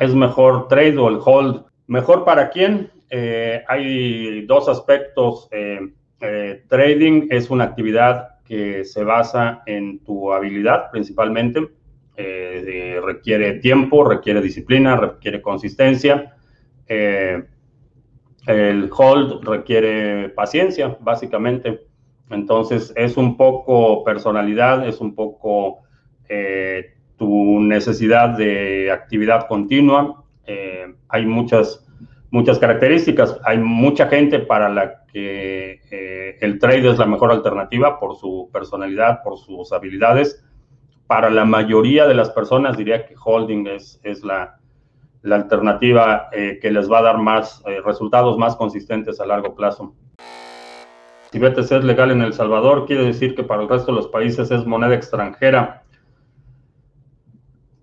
¿Es mejor trade o el hold? ¿Mejor para quién? Eh, hay dos aspectos. Eh, eh, trading es una actividad que se basa en tu habilidad principalmente. requiere tiempo, requiere disciplina, requiere consistencia. el hold requiere paciencia, básicamente. Entonces es un poco personalidad, es un poco tu necesidad de actividad continua. hay muchas muchas características. Hay mucha gente para la que eh, el trade es la mejor alternativa por su personalidad, por sus habilidades. Para la mayoría de las personas diría que holding es, es la, la alternativa eh, que les va a dar más eh, resultados más consistentes a largo plazo. Si BTC es legal en El Salvador, quiere decir que para el resto de los países es moneda extranjera.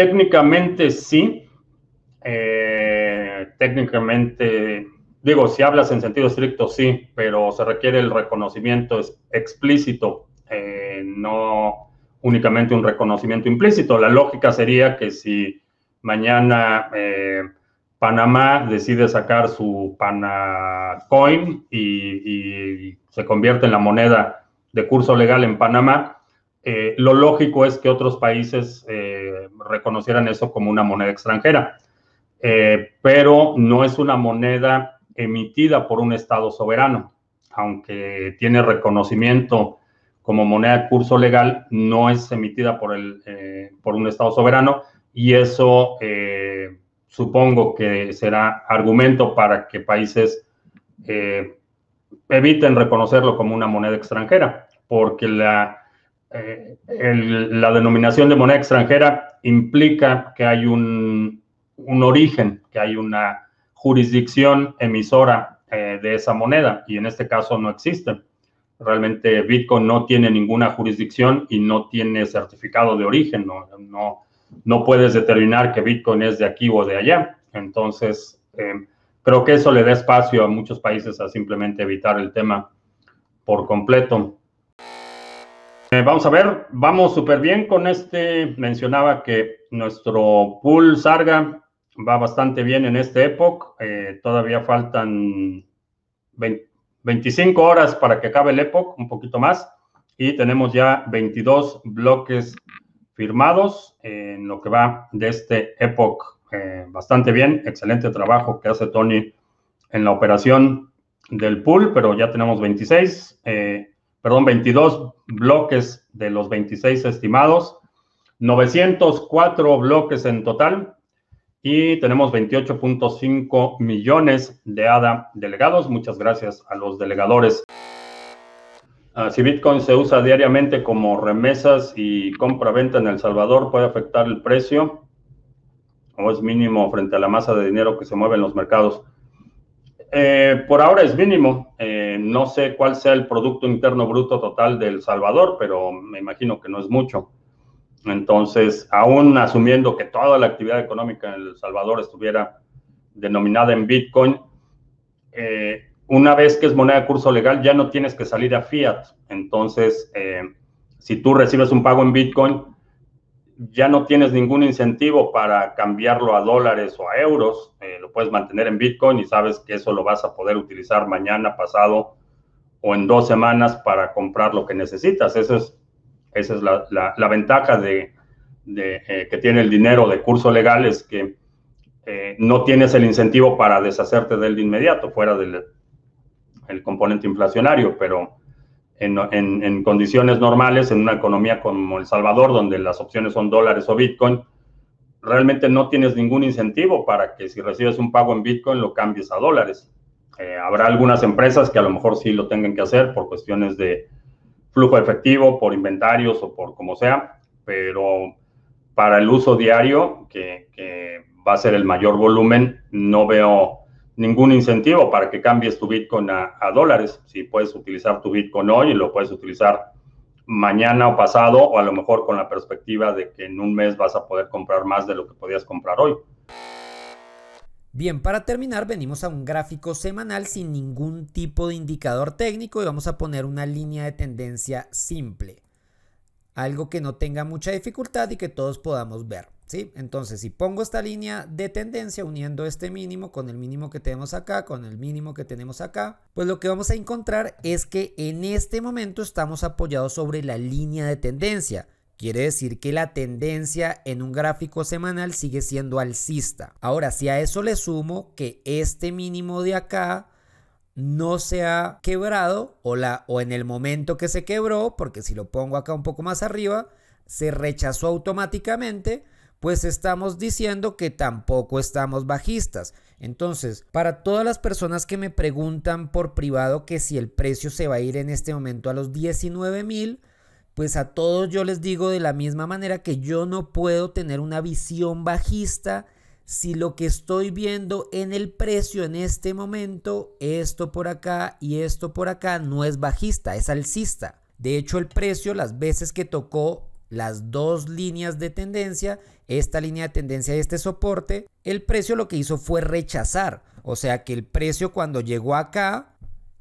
Técnicamente sí. Eh, técnicamente, digo, si hablas en sentido estricto, sí, pero se requiere el reconocimiento explícito, eh, no únicamente un reconocimiento implícito. La lógica sería que si mañana eh, Panamá decide sacar su Panacoin y, y, se convierte en la moneda de curso legal en Panamá, lo lógico es que otros países reconocieran eso como una moneda extranjera. Eh, pero no es una moneda emitida por un Estado soberano. Aunque tiene reconocimiento como moneda de curso legal, no es emitida por, el, eh, por un Estado soberano y eso eh, supongo que será argumento para que países eviten reconocerlo como una moneda extranjera, porque la, la denominación de moneda extranjera implica que hay un, un origen, que hay una jurisdicción emisora eh, de esa moneda y en este caso no existe. Realmente Bitcoin no tiene ninguna jurisdicción y no tiene certificado de origen, no, no, no puedes determinar que Bitcoin es de aquí o de allá. Entonces, eh, creo que eso le da espacio a muchos países a simplemente evitar el tema por completo. Eh, vamos a ver, vamos súper bien con este. Mencionaba que nuestro pool Sarga va bastante bien en este época. Eh, todavía faltan 25 horas para que acabe el época, un poquito más. Y tenemos ya 22 bloques firmados en lo que va de este época. Eh, bastante bien, excelente trabajo que hace Tony en la operación del pool, pero ya tenemos 26, eh, perdón, 22 bloques de los 26 estimados, 904 bloques en total, y tenemos 28.5 millones de ADA delegados. Muchas gracias a los delegadores. Ah, si Bitcoin se usa diariamente como remesas y compra-venta en El Salvador, ¿puede afectar el precio? ¿O es mínimo frente a la masa de dinero que se mueve en los mercados? Eh, por ahora es mínimo. Eh, no sé cuál sea el Producto Interno Bruto total de El Salvador, pero me imagino que no es mucho. Entonces, aún asumiendo que toda la actividad económica en El Salvador estuviera denominada en Bitcoin, eh, una vez que es moneda de curso legal, ya no tienes que salir a fiat. Entonces, eh, si tú recibes un pago en Bitcoin, ya no tienes ningún incentivo para cambiarlo a dólares o a euros. Eh, lo puedes mantener en Bitcoin y sabes que eso lo vas a poder utilizar mañana, pasado o en dos semanas para comprar lo que necesitas. Eso es esa es la, ventaja de, eh, que tiene el dinero de curso legal, es que eh, no tienes el incentivo para deshacerte de él de inmediato, fuera del el componente inflacionario, pero en, condiciones normales, en una economía como El Salvador, donde las opciones son dólares o Bitcoin, realmente no tienes ningún incentivo para que si recibes un pago en Bitcoin lo cambies a dólares. Eh, habrá algunas empresas que a lo mejor sí lo tengan que hacer por cuestiones de, flujo efectivo, por inventarios o por como sea, pero para el uso diario, que, va a ser el mayor volumen, no veo ningún incentivo para que cambies tu Bitcoin a, dólares. Si puedes utilizar tu Bitcoin hoy y lo puedes utilizar mañana o pasado, o a lo mejor con la perspectiva de que en un mes vas a poder comprar más de lo que podías comprar hoy. Bien, para terminar venimos a un gráfico semanal sin ningún tipo de indicador técnico y vamos a poner una línea de tendencia simple. Algo que no tenga mucha dificultad y que todos podamos ver. ¿sí? Entonces, si pongo esta línea de tendencia uniendo este mínimo con el mínimo que tenemos acá, con el mínimo que tenemos acá, pues lo que vamos a encontrar es que en este momento estamos apoyados sobre la línea de tendencia. Quiere decir que la tendencia en un gráfico semanal sigue siendo alcista. Ahora, si a eso le sumo que este mínimo de acá no se ha quebrado o, la, o en el momento que se quebró, porque si lo pongo acá un poco más arriba, se rechazó automáticamente, pues estamos diciendo que tampoco estamos bajistas. Entonces, para todas las personas que me preguntan por privado que si el precio se va a ir en este momento a los 19 mil, pues a todos yo les digo de la misma manera que yo no puedo tener una visión bajista si lo que estoy viendo en el precio en este momento, esto por acá y esto por acá, no es bajista, es alcista. De hecho, el precio, las veces que tocó las dos líneas de tendencia, esta línea de tendencia y este soporte, el precio lo que hizo fue rechazar. O sea que el precio cuando llegó acá,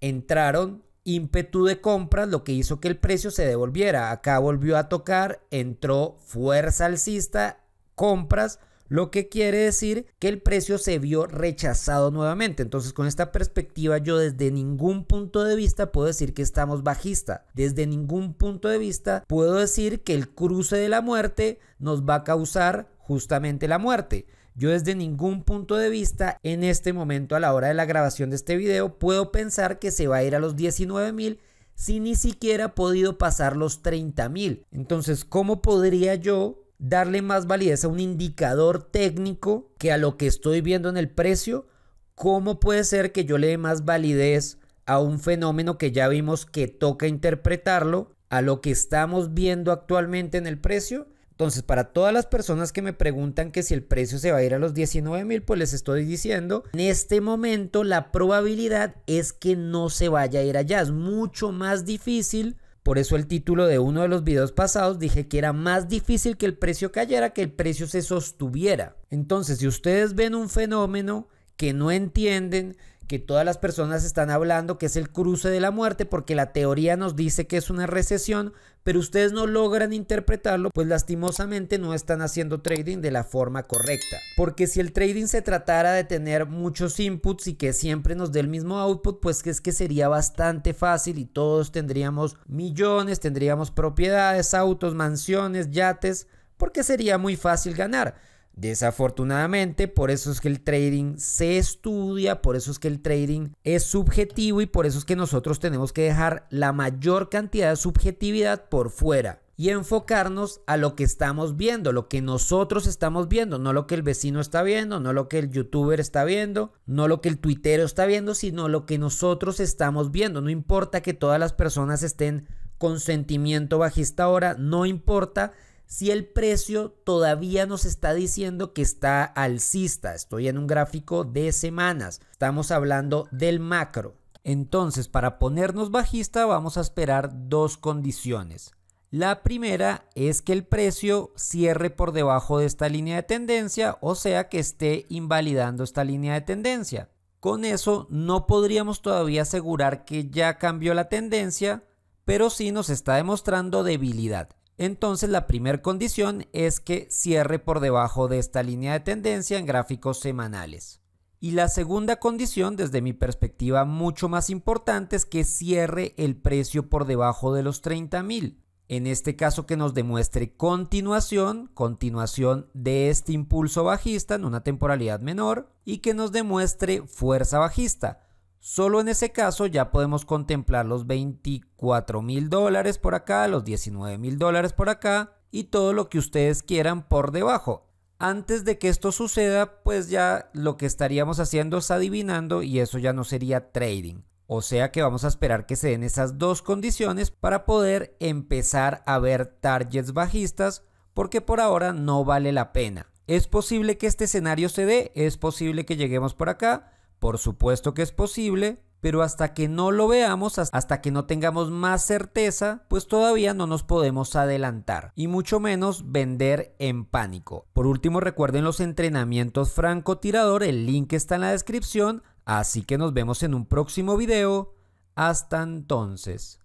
entraron ímpetu de compras, lo que hizo que el precio se devolviera. Acá volvió a tocar, entró fuerza alcista, compras, lo que quiere decir que el precio se vio rechazado nuevamente. Entonces con esta perspectiva yo desde ningún punto de vista puedo decir que estamos bajista. Desde ningún punto de vista puedo decir que el cruce de la muerte nos va a causar justamente la muerte. Yo desde ningún punto de vista en este momento a la hora de la grabación de este video puedo pensar que se va a ir a los 19 mil si ni siquiera ha podido pasar los 30 mil. Entonces, ¿cómo podría yo darle más validez a un indicador técnico que a lo que estoy viendo en el precio? ¿Cómo puede ser que yo le dé más validez a un fenómeno que ya vimos que toca interpretarlo a lo que estamos viendo actualmente en el precio? Entonces, para todas las personas que me preguntan que si el precio se va a ir a los 19 mil, pues les estoy diciendo, en este momento la probabilidad es que no se vaya a ir allá. Es mucho más difícil. Por eso el título de uno de los videos pasados dije que era más difícil que el precio cayera que el precio se sostuviera. Entonces, si ustedes ven un fenómeno que no entienden, que todas las personas están hablando que es el cruce de la muerte porque la teoría nos dice que es una recesión, pero ustedes no logran interpretarlo, pues lastimosamente no están haciendo trading de la forma correcta. Porque si el trading se tratara de tener muchos inputs y que siempre nos dé el mismo output, pues es que sería bastante fácil y todos tendríamos millones, tendríamos propiedades, autos, mansiones, yates, porque sería muy fácil ganar. Desafortunadamente, por eso es que el trading se estudia, por eso es que el trading es subjetivo y por eso es que nosotros tenemos que dejar la mayor cantidad de subjetividad por fuera y enfocarnos a lo que estamos viendo, lo que nosotros estamos viendo, no lo que el vecino está viendo, no lo que el youtuber está viendo, no lo que el tuitero está viendo, sino lo que nosotros estamos viendo. No importa que todas las personas estén con sentimiento bajista ahora, no importa si el precio todavía nos está diciendo que está alcista. Estoy en un gráfico de semanas. Estamos hablando del macro. Entonces, para ponernos bajista vamos a esperar dos condiciones. La primera es que el precio cierre por debajo de esta línea de tendencia, o sea que esté invalidando esta línea de tendencia. Con eso no podríamos todavía asegurar que ya cambió la tendencia, pero sí nos está demostrando debilidad. Entonces la primera condición es que cierre por debajo de esta línea de tendencia en gráficos semanales. Y la segunda condición, desde mi perspectiva mucho más importante, es que cierre el precio por debajo de los 30 mil. En este caso que nos demuestre continuación, continuación de este impulso bajista en una temporalidad menor y que nos demuestre fuerza bajista. Solo en ese caso ya podemos contemplar los 24 mil dólares por acá, los 19 mil dólares por acá y todo lo que ustedes quieran por debajo. Antes de que esto suceda, pues ya lo que estaríamos haciendo es adivinando y eso ya no sería trading. O sea que vamos a esperar que se den esas dos condiciones para poder empezar a ver targets bajistas porque por ahora no vale la pena. Es posible que este escenario se dé, es posible que lleguemos por acá, por supuesto que es posible, pero hasta que no lo veamos, hasta que no tengamos más certeza, pues todavía no nos podemos adelantar y mucho menos vender en pánico. Por último, recuerden los entrenamientos francotirador, el link está en la descripción, así que nos vemos en un próximo video. Hasta entonces.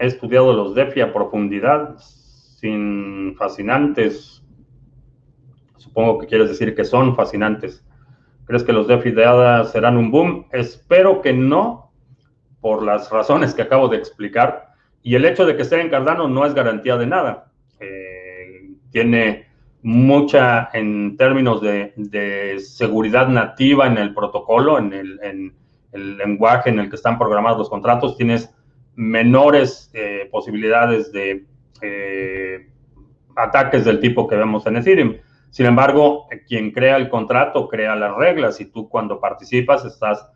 He estudiado los DeFi a profundidad, sin fascinantes. Supongo que quieres decir que son fascinantes. ¿Crees que los DeFi de ADA serán un boom? Espero que no, por las razones que acabo de explicar. Y el hecho de que esté en Cardano no es garantía de nada. Eh, tiene mucha, en términos de, seguridad nativa en el protocolo, en el, lenguaje en el que están programados los contratos, tienes menores eh, posibilidades de eh, ataques del tipo que vemos en Ethereum. Sin embargo, quien crea el contrato crea las reglas y tú cuando participas estás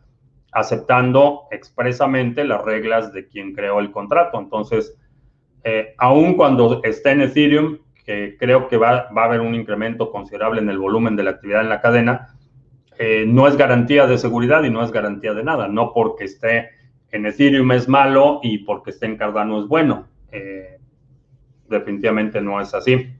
aceptando expresamente las reglas de quien creó el contrato. Entonces, eh, aun cuando esté en Ethereum, que creo que va, a haber un incremento considerable en el volumen de la actividad en la cadena, eh, no es garantía de seguridad y no es garantía de nada. No porque esté en Ethereum es malo y porque esté en Cardano es bueno. Eh, definitivamente no es así.